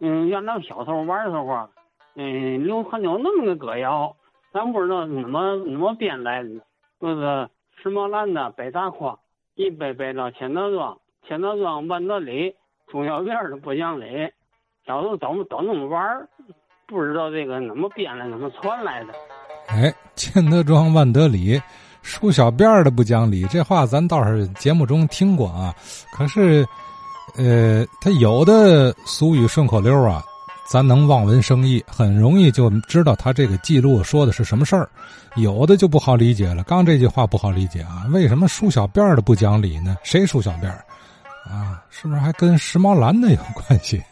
嗯，原来小时候玩的时候，嗯，流传有那么个歌谣，咱不知道怎么怎么编来的，就是石磨兰的北大筐，一北北到千德庄，千德庄万德里，中小辫的不讲理。小时候都都那么玩，不知道这个怎么编来，怎么传来的。哎，千德庄万德里，梳小辫儿的不讲理，这话咱倒是节目中听过啊。可是，呃，他有的俗语顺口溜啊，咱能望文生义，很容易就知道他这个记录说的是什么事儿。有的就不好理解了。刚这句话不好理解啊，为什么梳小辫儿的不讲理呢？谁梳小辫儿？啊，是不是还跟时髦男的有关系？